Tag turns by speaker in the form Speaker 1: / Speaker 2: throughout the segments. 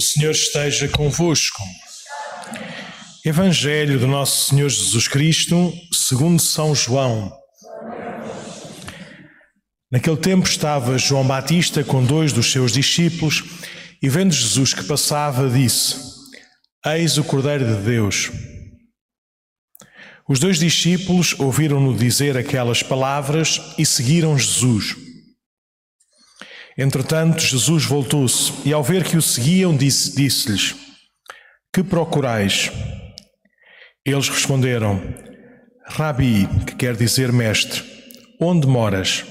Speaker 1: O Senhor esteja convosco. Evangelho do Nosso Senhor Jesus Cristo, segundo São João. Naquele tempo estava João Batista com dois dos seus discípulos e, vendo Jesus que passava, disse: Eis o Cordeiro de Deus. Os dois discípulos ouviram-no dizer aquelas palavras e seguiram Jesus. Entretanto, Jesus voltou-se e, ao ver que o seguiam, disse-lhes: Que procurais? Eles responderam: Rabi, que quer dizer mestre, onde moras?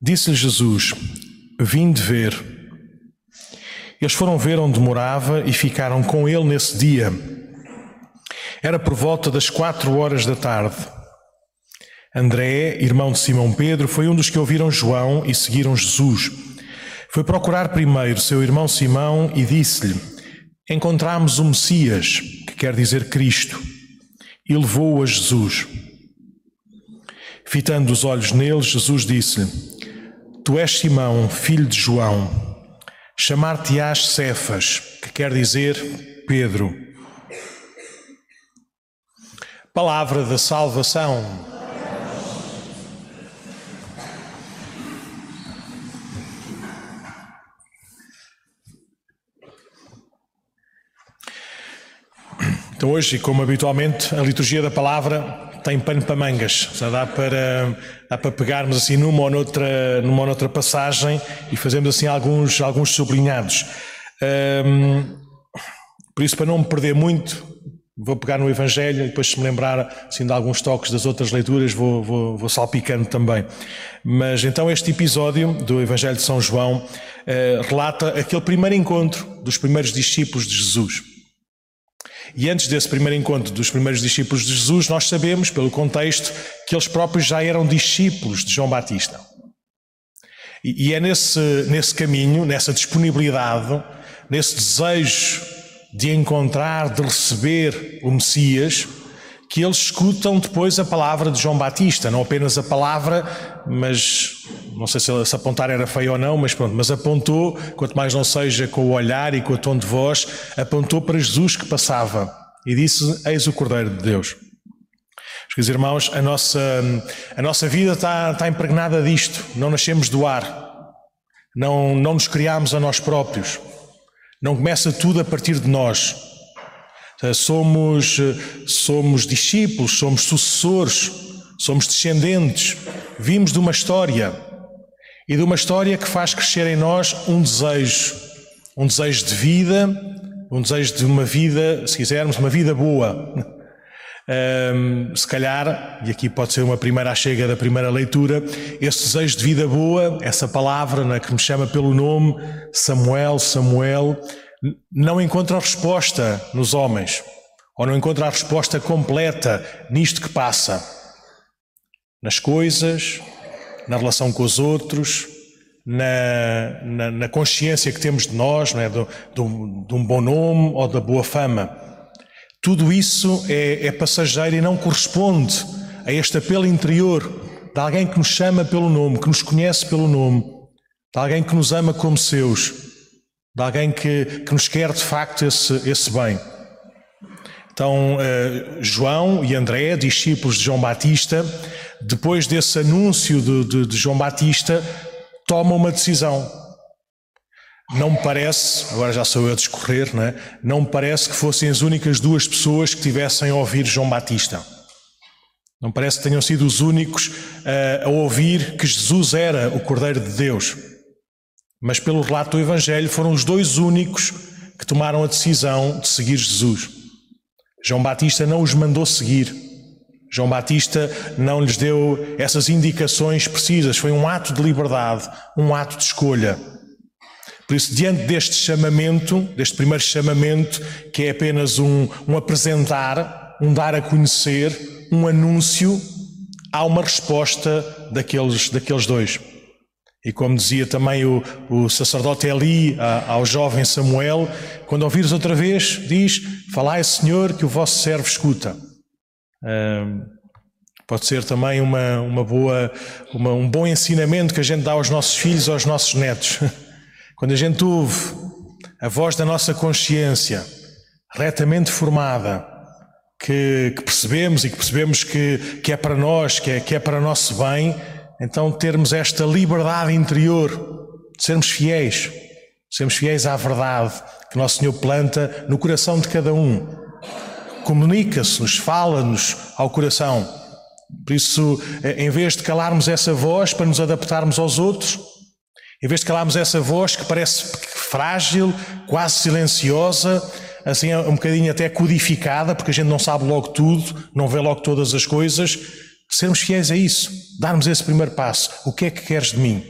Speaker 1: Disse-lhe Jesus: Vim de ver. Eles foram ver onde morava e ficaram com ele nesse dia. Era por volta das quatro horas da tarde. André, irmão de Simão Pedro, foi um dos que ouviram João e seguiram Jesus. Foi procurar primeiro seu irmão Simão e disse-lhe: Encontramos o Messias, que quer dizer Cristo, e levou-o a Jesus. Fitando os olhos nele, Jesus disse-lhe: Tu és Simão, filho de João. Chamar-te-ás Cefas, que quer dizer Pedro. Palavra da salvação. Então, hoje, como habitualmente, a liturgia da palavra tem pano para mangas. Já dá para, dá para pegarmos assim numa ou, noutra, numa ou noutra passagem e fazermos assim alguns, alguns sublinhados. Um, por isso, para não me perder muito, vou pegar no Evangelho e depois, se me lembrar assim, de alguns toques das outras leituras, vou, vou, vou salpicando também. Mas então, este episódio do Evangelho de São João uh, relata aquele primeiro encontro dos primeiros discípulos de Jesus. E antes desse primeiro encontro dos primeiros discípulos de Jesus, nós sabemos, pelo contexto, que eles próprios já eram discípulos de João Batista. E, é nesse, nesse caminho, nessa disponibilidade, nesse desejo de encontrar, de receber o Messias, que eles escutam depois a palavra de João Batista, não apenas a palavra, mas não sei se, se apontar era feio ou não, mas pronto, mas apontou, quanto mais não seja com o olhar e com o tom de voz, apontou para Jesus que passava e disse: Eis o Cordeiro de Deus. Meus irmãos, a nossa, a nossa vida está, está impregnada disto, não nascemos do ar, não, não nos criamos a nós próprios, não começa tudo a partir de nós. Somos, somos discípulos, somos sucessores, somos descendentes, vimos de uma história e de uma história que faz crescer em nós um desejo, um desejo de vida, um desejo de uma vida, se quisermos, uma vida boa. Um, se calhar, e aqui pode ser uma primeira chega da primeira leitura, esse desejo de vida boa, essa palavra né, que me chama pelo nome, Samuel, Samuel, não encontra resposta nos homens, ou não encontra a resposta completa nisto que passa, nas coisas, na relação com os outros, na, na, na consciência que temos de nós, não é? do, do, de um bom nome ou da boa fama. Tudo isso é, é passageiro e não corresponde a este apelo interior de alguém que nos chama pelo nome, que nos conhece pelo nome, de alguém que nos ama como seus de alguém que, que nos quer de facto esse, esse bem. Então, uh, João e André, discípulos de João Batista, depois desse anúncio de, de, de João Batista, tomam uma decisão. Não me parece, agora já sou eu a discorrer, não, é? não me parece que fossem as únicas duas pessoas que tivessem a ouvir João Batista. Não parece que tenham sido os únicos uh, a ouvir que Jesus era o Cordeiro de Deus. Mas pelo relato do Evangelho foram os dois únicos que tomaram a decisão de seguir Jesus. João Batista não os mandou seguir. João Batista não lhes deu essas indicações precisas. Foi um ato de liberdade, um ato de escolha. Por isso, diante deste chamamento, deste primeiro chamamento, que é apenas um, um apresentar, um dar a conhecer, um anúncio, há uma resposta daqueles, daqueles dois. E como dizia também o, o sacerdote Eli ao jovem Samuel, quando ouvires outra vez, diz: Falai, Senhor, que o vosso servo escuta. pode ser também uma, uma boa, uma, um bom ensinamento que a gente dá aos nossos filhos, aos nossos netos. Quando a gente ouve a voz da nossa consciência, retamente formada, que, que, percebemos e que percebemos que, que é para nós, que é, que é para nosso bem, então termos esta liberdade interior de sermos fiéis, sermos fiéis à verdade que Nosso Senhor planta no coração de cada um. Comunica-se-nos, fala-nos ao coração. Por isso, eh, em vez de calarmos essa voz para nos adaptarmos aos outros, em vez de calarmos essa voz que parece frágil, quase silenciosa, assim um bocadinho até codificada, porque a gente não sabe logo tudo, não vê logo todas as coisas, sermos fiéis a isso, darmos esse primeiro passo. O que é que queres de mim?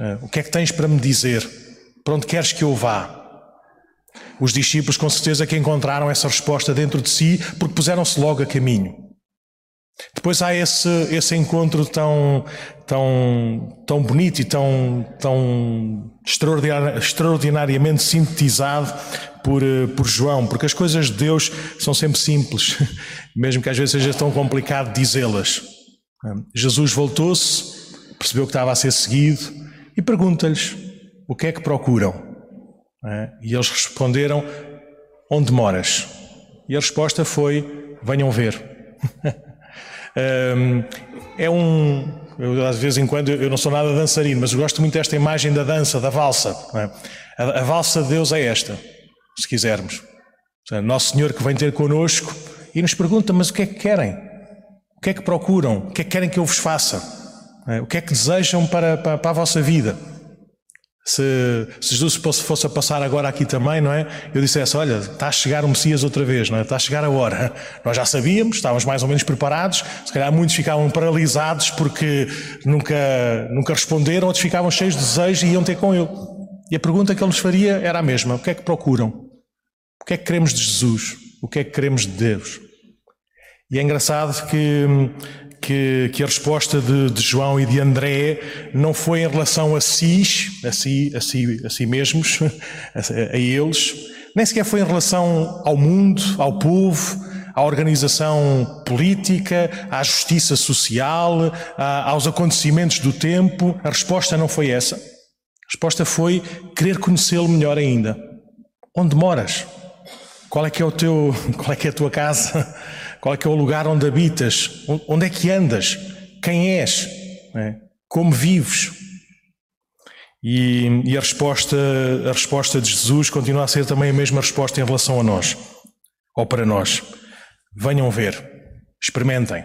Speaker 1: Eh, o que é que tens para me dizer? Para onde queres que eu vá? Os discípulos, com certeza, que encontraram essa resposta dentro de si, porque puseram-se logo a caminho. Depois há esse, esse encontro tão, tão, tão bonito e tão, tão extraordinariamente sintetizado por, eh, por João, porque as coisas de Deus são sempre simples, mesmo que às vezes seja tão complicado dizê-las. Jesus voltou-se, percebeu que estava a ser seguido e pergunta-lhes o que é que procuram. E eles responderam: Onde moras? E a resposta foi: Venham ver. é um. Eu, vezes em quando eu não sou nada dançarino, mas gosto muito desta imagem da dança, da valsa. É? A, a, valsa de Deus é esta, se quisermos. Nosso Senhor que vem ter connosco e nos pergunta: Mas o que é que querem? O que é que procuram? O que é que querem que eu vos faça? É? O que é que desejam para, para, para a vossa vida? Se, se, Jesus fosse a passar agora aqui também, não é? Eu dissesse: Olha, está a chegar o Messias outra vez, não é? Está a chegar a hora. Nós já sabíamos, estávamos mais ou menos preparados. Se calhar muitos ficavam paralisados porque nunca, nunca responderam, outros ficavam cheios de desejo e iam ter com Ele. E a pergunta que Ele nos faria era a mesma: O que é que procuram? Que é que queremos de Jesus? O que é que queremos de Deus? E é engraçado que que, que a resposta de, de, João e de André não foi em relação a si, a si, a si, a si mesmos, a, a eles, nem sequer foi em relação ao mundo, ao povo, à organização política, à justiça social, a, aos acontecimentos do tempo. A resposta não foi essa. A resposta foi querer conhecê-lo melhor ainda. Onde moras? Qual é que é o teu, qual é que é a tua casa? Qual é que é o lugar onde habitas? Onde é que andas? Quem és? É? Como vives? E, e, a, resposta, a resposta de Jesus continua a ser também a mesma resposta em relação a nós, ou para nós. Venham ver, experimentem,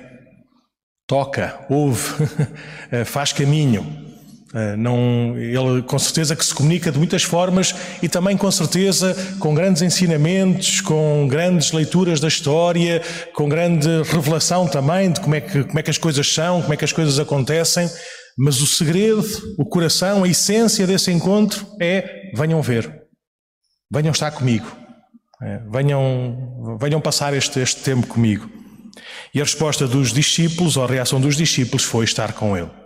Speaker 1: toca, ouve, faz caminho. Eh, não, ele com certeza que se comunica de muitas formas e também com certeza com grandes ensinamentos, com grandes leituras da história, com grande revelação também de como é que, como é que as coisas são, como é que as coisas acontecem. Mas o segredo, o coração, a essência desse encontro é: venham ver, venham estar comigo, é, venham, venham passar este, este tempo comigo. E a resposta dos discípulos, ou a reação dos discípulos, foi estar com ele.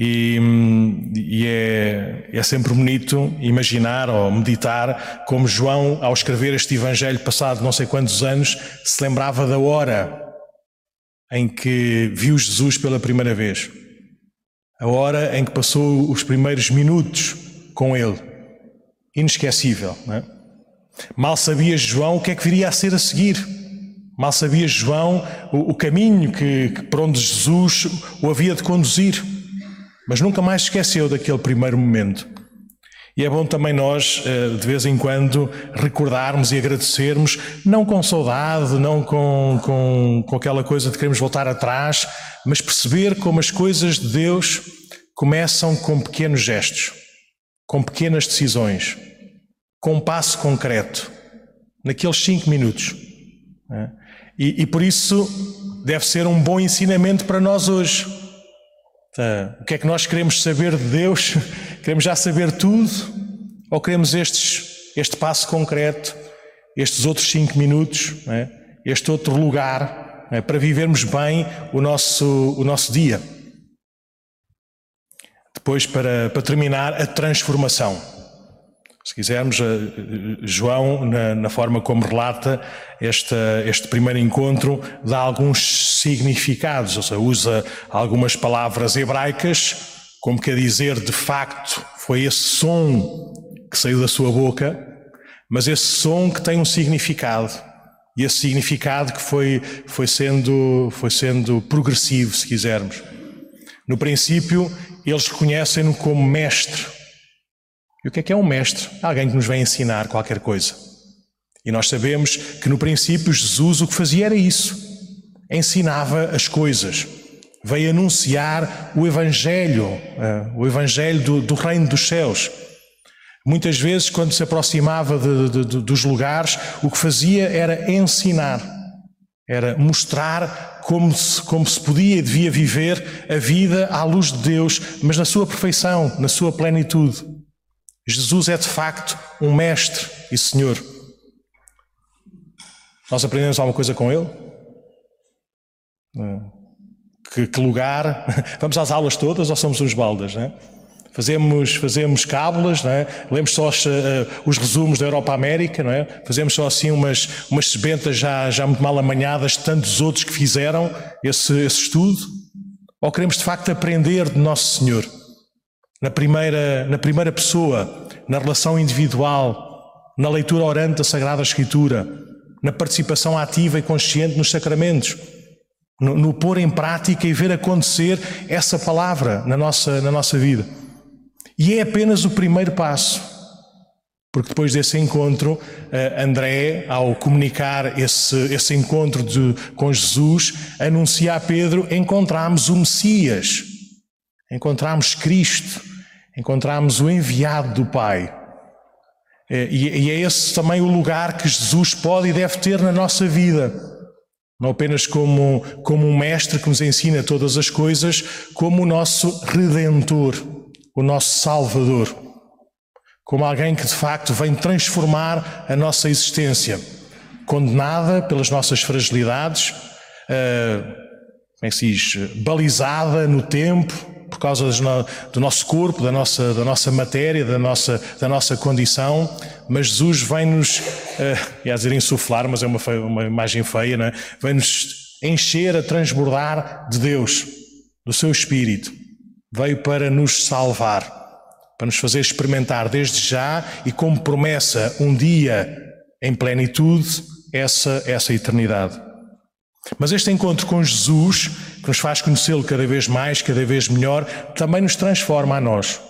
Speaker 1: E, e é, é, sempre bonito imaginar ou meditar como João, ao escrever este Evangelho, passado não sei quantos anos, se lembrava da hora em que viu Jesus pela primeira vez. A hora em que passou os primeiros minutos com ele. Inesquecível, não é? Mal sabia João o que é que viria a ser a seguir. Mal sabia João o, o caminho que, que, por onde Jesus o havia de conduzir mas nunca mais esqueceu daquele primeiro momento. E é bom também nós, eh, de vez em quando, recordarmos e agradecermos, não com saudade, não com, com, com aquela coisa de queremos voltar atrás, mas perceber como as coisas de Deus começam com pequenos gestos, com pequenas decisões, com um passo concreto, naqueles cinco minutos. É? E, e por isso deve ser um bom ensinamento para nós hoje o que é que nós queremos saber de Deus? Queremos já saber tudo? Ou queremos estes, este passo concreto, estes outros cinco minutos, é? este outro lugar, é? para vivermos bem o nosso, o nosso dia? Depois, para, para terminar, a transformação. Se quisermos, João, na, na, forma como relata este, este primeiro encontro, dá alguns significados, ou seja, usa algumas palavras hebraicas, como quer dizer, de facto, foi esse som que saiu da sua boca, mas esse som que tem um significado. E esse significado que foi, foi, sendo, foi sendo progressivo, se quisermos. No princípio, eles reconhecem-no como mestre. E o que é que é um mestre? Alguém que nos vem ensinar qualquer coisa. E nós sabemos que no princípio Jesus o que fazia era isso. Ensinava as coisas. Veio anunciar o Evangelho, eh, o Evangelho do, do Reino dos Céus. Muitas vezes, quando se aproximava de, de, de, dos lugares, o que fazia era ensinar, era mostrar como se, como se podia e devia viver a vida à luz de Deus, mas na sua perfeição, na sua plenitude. Jesus é de facto um mestre e Senhor. Nós aprendemos alguma coisa com Ele? Que, que lugar? Vamos às aulas todas ou somos uns baldas, não é? Fazemos, fazemos cábulas, não é? lemos só os, uh, os resumos da Europa América, não é? fazemos só assim umas, umas sebentas já, já muito mal amanhadas de tantos outros que fizeram esse, esse estudo? Ou queremos de facto aprender de Nosso Senhor? Na primeira, na primeira pessoa, na relação individual, na leitura orante da Sagrada Escritura, na participação ativa e consciente nos sacramentos, no, no pôr em prática e ver acontecer essa palavra na nossa, na nossa vida. E é apenas o primeiro passo. Porque depois desse encontro, eh, André, ao comunicar esse, esse encontro de, com Jesus, anuncia a Pedro: encontramos o Messias, encontramos Cristo, encontramos o enviado do Pai. Eh, e é esse também o lugar que Jesus pode e deve ter na nossa vida. Não apenas como, como um mestre que nos ensina todas as coisas, como o nosso redentor o nosso Salvador, como alguém que de facto vem transformar a nossa existência, condenada pelas nossas fragilidades, uh, como é que se diz, balizada no tempo, por causa do nosso corpo, da nossa, da nossa matéria, da nossa, da nossa condição, mas Jesus vem-nos, uh, ia dizer insuflar, mas é uma, uma imagem feia, não é? vem-nos encher, a transbordar de Deus, do seu Espírito veio para nos salvar, para nos fazer experimentar desde já e como promessa um dia em plenitude essa essa eternidade. Mas este encontro com Jesus, que nos faz conhecê-lo cada vez mais, cada vez melhor, também nos transforma a nós.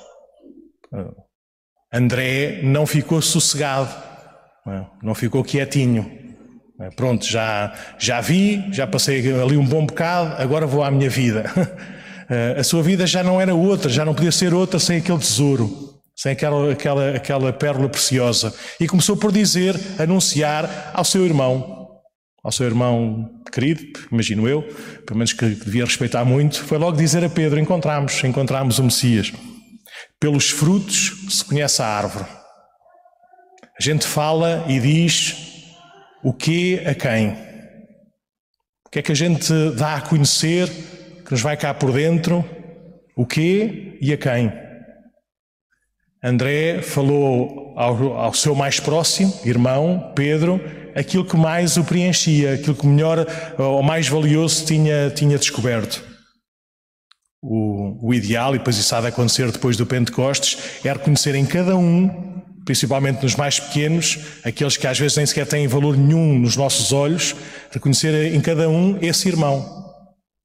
Speaker 1: André não ficou sossegado, não ficou quietinho. Pronto, já, já vi, já passei ali um bom bocado, agora vou à minha vida. Eh, a sua vida já não era outra, já não podia ser outra sem aquele tesouro, sem aquela, aquela, aquela pérola preciosa. E começou por dizer, anunciar ao seu irmão, ao seu irmão querido, imagino eu, pelo menos que devia respeitar muito, foi logo dizer a Pedro: encontramos, encontramos o Messias. Pelos frutos se conhece a árvore. A gente fala e diz o que a quem. O que é que a gente dá a conhecer que nos vai cá por dentro o quê e a quem. André falou ao, ao, seu mais próximo, irmão, Pedro, aquilo que mais o preenchia, aquilo que melhor ou mais valioso tinha, tinha descoberto. O, o ideal, e depois isso há de acontecer depois do Pentecostes, é reconhecer em cada um, principalmente nos mais pequenos, aqueles que às vezes nem sequer têm valor nenhum nos nossos olhos, reconhecer em cada um esse irmão.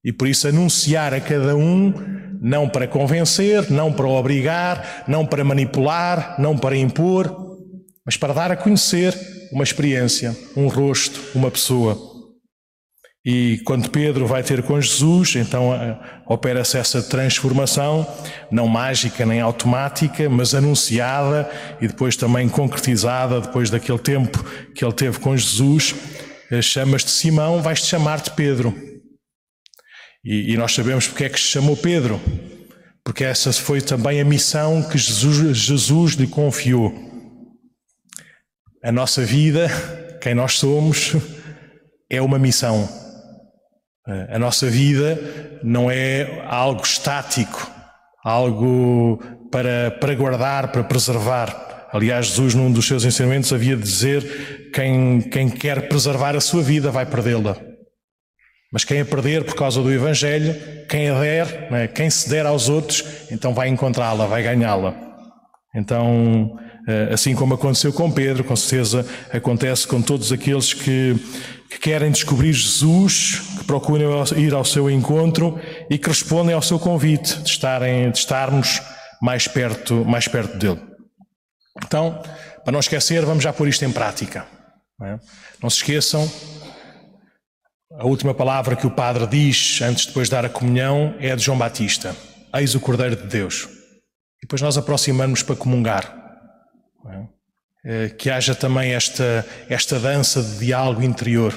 Speaker 1: E por isso anunciar a cada um, não para convencer, não para obrigar, não para manipular, não para impor, mas para dar a conhecer uma experiência, um rosto, uma pessoa. E quando Pedro vai ter com Jesus, então opera-se essa transformação, não mágica nem automática, mas anunciada e depois também concretizada, depois daquele tempo que ele teve com Jesus. Eh, chamas-te Simão, vais-te chamar-te Pedro. E, e nós sabemos porque é que se chamou Pedro, porque essa foi também a missão que Jesus, Jesus lhe confiou. A nossa vida, quem nós somos, é uma missão. A nossa vida não é algo estático, algo para, para guardar, para preservar. Aliás, Jesus, num dos seus ensinamentos, havia de dizer: quem, quem quer preservar a sua vida vai perdê-la. Mas quem a perder por causa do Evangelho, quem a der, é? quem se der aos outros, então vai encontrá-la, vai ganhá-la. Então, assim como aconteceu com Pedro, com certeza acontece com todos aqueles que, que querem descobrir Jesus, que procuram ir ao seu encontro e que respondem ao seu convite de, estarem, de estarmos mais perto, mais perto dele. Então, para não esquecer, vamos já pôr isto em prática. Não, é? se esqueçam, a última palavra que o Padre diz antes de depois dar a comunhão é a de João Batista: Eis o Cordeiro de Deus. E depois nós aproximamos para comungar. É? Que haja também esta, esta dança de diálogo interior.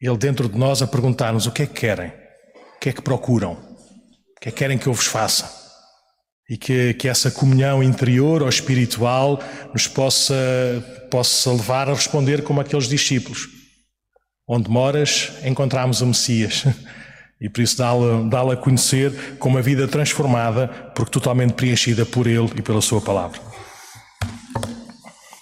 Speaker 1: Ele dentro de nós a perguntar-nos o que é que querem, o que é que procuram, o que é que querem que eu vos faça. E que, que essa comunhão interior ou espiritual nos possa, possa levar a responder como aqueles discípulos. Onde moras, encontramos o Messias. E por isso dá-lo dá a conhecer com uma vida transformada, porque totalmente preenchida por Ele e pela Sua palavra.